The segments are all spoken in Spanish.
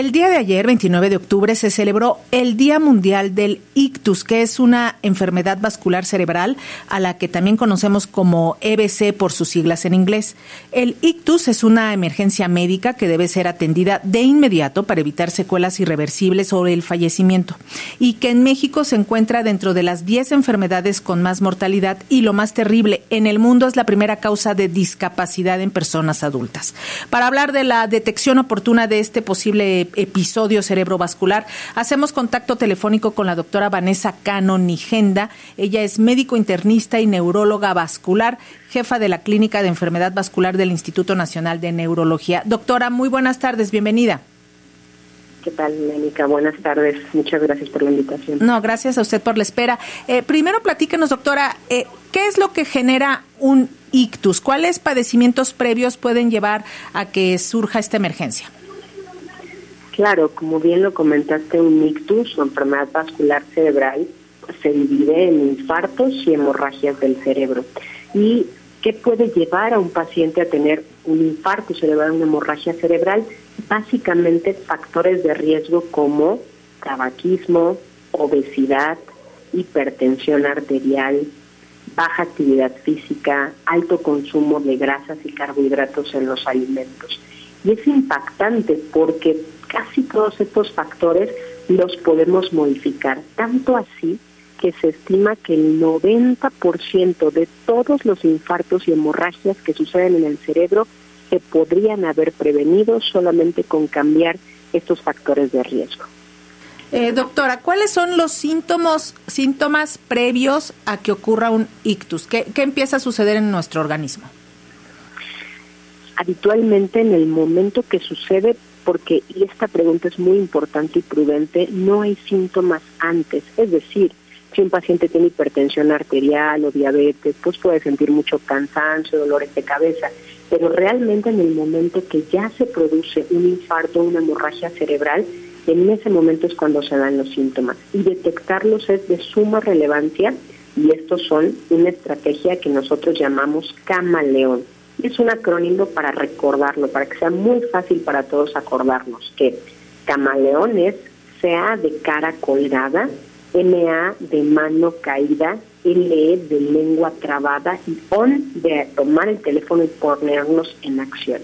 el día de ayer, 29 de octubre, se celebró el Día Mundial del Ictus, que es una enfermedad vascular cerebral a la que también conocemos como EBC por sus siglas en inglés. El ictus es una emergencia médica que debe ser atendida de inmediato para evitar secuelas irreversibles o el fallecimiento y que en México se encuentra dentro de las 10 enfermedades con más mortalidad y lo más terrible, en el mundo es la primera causa de discapacidad en personas adultas. Para hablar de la detección oportuna de este posible episodio cerebrovascular. Hacemos contacto telefónico con la doctora Vanessa Cano Nigenda. Ella es médico internista y neuróloga vascular, jefa de la Clínica de Enfermedad Vascular del Instituto Nacional de Neurología. Doctora, muy buenas tardes, bienvenida. ¿Qué tal, Mónica? Buenas tardes. Muchas gracias por la invitación. No, gracias a usted por la espera. Eh, primero, platíquenos, doctora, eh, ¿qué es lo que genera un ictus? ¿Cuáles padecimientos previos pueden llevar a que surja esta emergencia? Claro, como bien lo comentaste, un ictus o enfermedad vascular cerebral se divide en infartos y hemorragias del cerebro. ¿Y qué puede llevar a un paciente a tener un infarto cerebral, una hemorragia cerebral? Básicamente factores de riesgo como tabaquismo, obesidad, hipertensión arterial, baja actividad física, alto consumo de grasas y carbohidratos en los alimentos. Y es impactante porque casi todos estos factores los podemos modificar, tanto así que se estima que el 90% de todos los infartos y hemorragias que suceden en el cerebro se podrían haber prevenido solamente con cambiar estos factores de riesgo. Eh, doctora, ¿cuáles son los síntomas, síntomas previos a que ocurra un ictus? ¿Qué, ¿Qué empieza a suceder en nuestro organismo? Habitualmente en el momento que sucede porque, y esta pregunta es muy importante y prudente, no hay síntomas antes. Es decir, si un paciente tiene hipertensión arterial o diabetes, pues puede sentir mucho cansancio, dolores de cabeza, pero realmente en el momento que ya se produce un infarto una hemorragia cerebral, en ese momento es cuando se dan los síntomas. Y detectarlos es de suma relevancia y estos son una estrategia que nosotros llamamos camaleón es un acrónimo para recordarlo, para que sea muy fácil para todos acordarnos que camaleón es CA de cara colgada, MA de mano caída, LE de lengua trabada y ON de tomar el teléfono y ponernos en acción.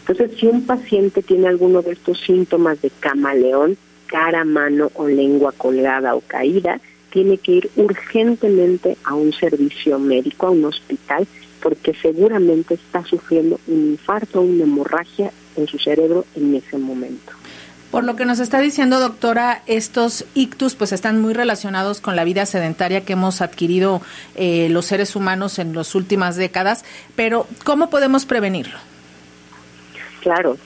Entonces, si un paciente tiene alguno de estos síntomas de camaleón, cara, mano o lengua colgada o caída, tiene que ir urgentemente a un servicio médico, a un hospital, porque seguramente está sufriendo un infarto o una hemorragia en su cerebro en ese momento. Por lo que nos está diciendo, doctora, estos ictus pues están muy relacionados con la vida sedentaria que hemos adquirido eh, los seres humanos en las últimas décadas, pero ¿cómo podemos prevenirlo? Claro,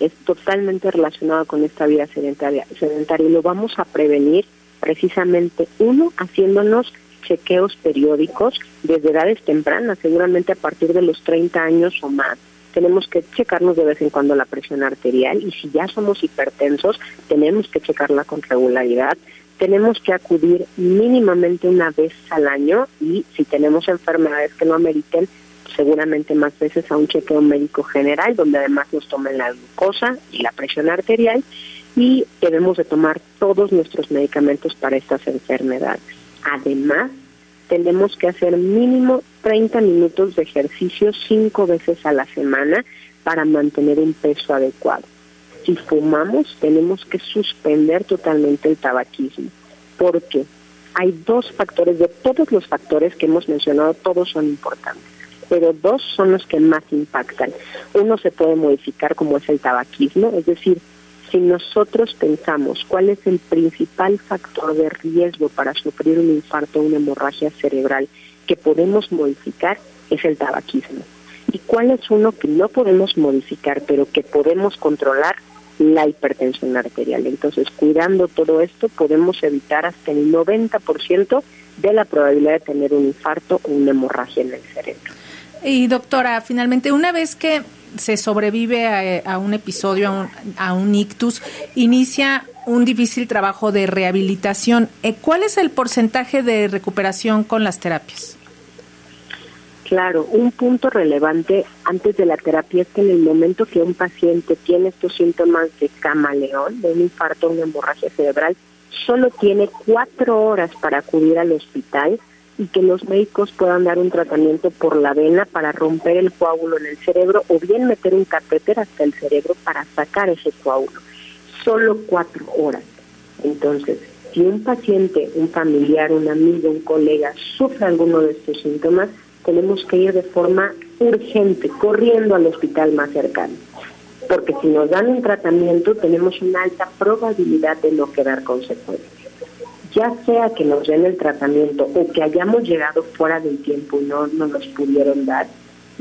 es totalmente relacionado con esta vida sedentaria, sedentaria y lo vamos a prevenir precisamente, uno, haciéndonos chequeos periódicos desde edades tempranas, seguramente a partir de los 30 años o más. Tenemos que checarnos de vez en cuando la presión arterial y si ya somos hipertensos, tenemos que checarla con regularidad. Tenemos que acudir mínimamente una vez al año y si tenemos enfermedades que no ameriten, seguramente más veces a un chequeo médico general, donde además nos tomen la glucosa y la presión arterial y debemos de tomar todos nuestros medicamentos para estas enfermedades. Además, tenemos que hacer mínimo 30 minutos de ejercicio cinco veces a la semana para mantener un peso adecuado. Si fumamos, tenemos que suspender totalmente el tabaquismo, porque hay dos factores, de todos los factores que hemos mencionado, todos son importantes, pero dos son los que más impactan. Uno se puede modificar como es el tabaquismo, es decir, si nosotros pensamos cuál es el principal factor de riesgo para sufrir un infarto o una hemorragia cerebral que podemos modificar, es el tabaquismo. ¿Y cuál es uno que no podemos modificar, pero que podemos controlar? La hipertensión arterial. Entonces, cuidando todo esto, podemos evitar hasta el 90% de la probabilidad de tener un infarto o una hemorragia en el cerebro. Y doctora, finalmente, una vez que se sobrevive a, un episodio, a un, ictus, inicia un difícil trabajo de rehabilitación. Eh, ¿Cuál es el porcentaje de recuperación con las terapias? Claro, un punto relevante antes de la terapia es que en el momento que un paciente tiene estos síntomas de camaleón, de un infarto una hemorragia cerebral, solo tiene cuatro horas para acudir al hospital y que los médicos puedan dar un tratamiento por la vena para romper el coágulo en el cerebro o bien meter un catéter hasta el cerebro para sacar ese coágulo. Solo cuatro horas. Entonces, si un paciente, un familiar, un amigo, un colega sufre alguno de estos síntomas, tenemos que ir de forma urgente, corriendo al hospital más cercano. Porque si nos dan un tratamiento, tenemos una alta probabilidad de no quedar consecuencias. Ya sea que nos den el tratamiento o que hayamos llegado fuera del tiempo y no, nos los pudieron dar,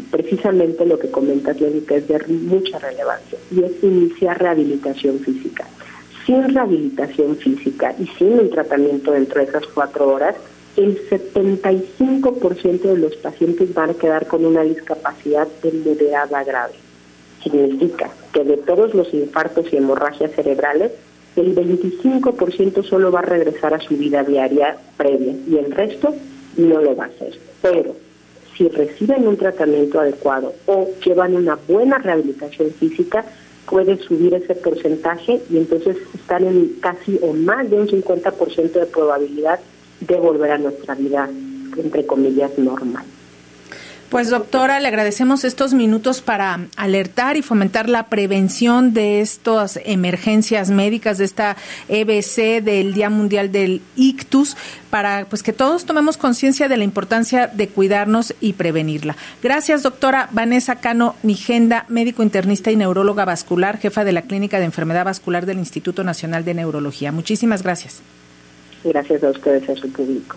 precisamente lo que comentas, Lénica, es de mucha relevancia y es iniciar rehabilitación física. Sin rehabilitación física y sin un tratamiento dentro de esas cuatro horas, el 75% de los pacientes van a quedar con una discapacidad de moderada grave. Significa que de todos los infartos y hemorragias cerebrales, el 25% solo va a regresar a su vida diaria previa y el resto no lo va a hacer. Pero si reciben un tratamiento adecuado o llevan una buena rehabilitación física, puede subir ese porcentaje y entonces están en casi o más de un 50% de probabilidad de volver a nuestra vida, entre comillas, normal. Pues doctora, le agradecemos estos minutos para alertar y fomentar la prevención de estas emergencias médicas, de esta EBC del Día Mundial del Ictus, para pues que todos tomemos conciencia de la importancia de cuidarnos y prevenirla. Gracias, doctora Vanessa Cano Nigenda, médico internista y neuróloga vascular, jefa de la Clínica de Enfermedad Vascular del Instituto Nacional de Neurología. Muchísimas gracias. Gracias a ustedes, a su público.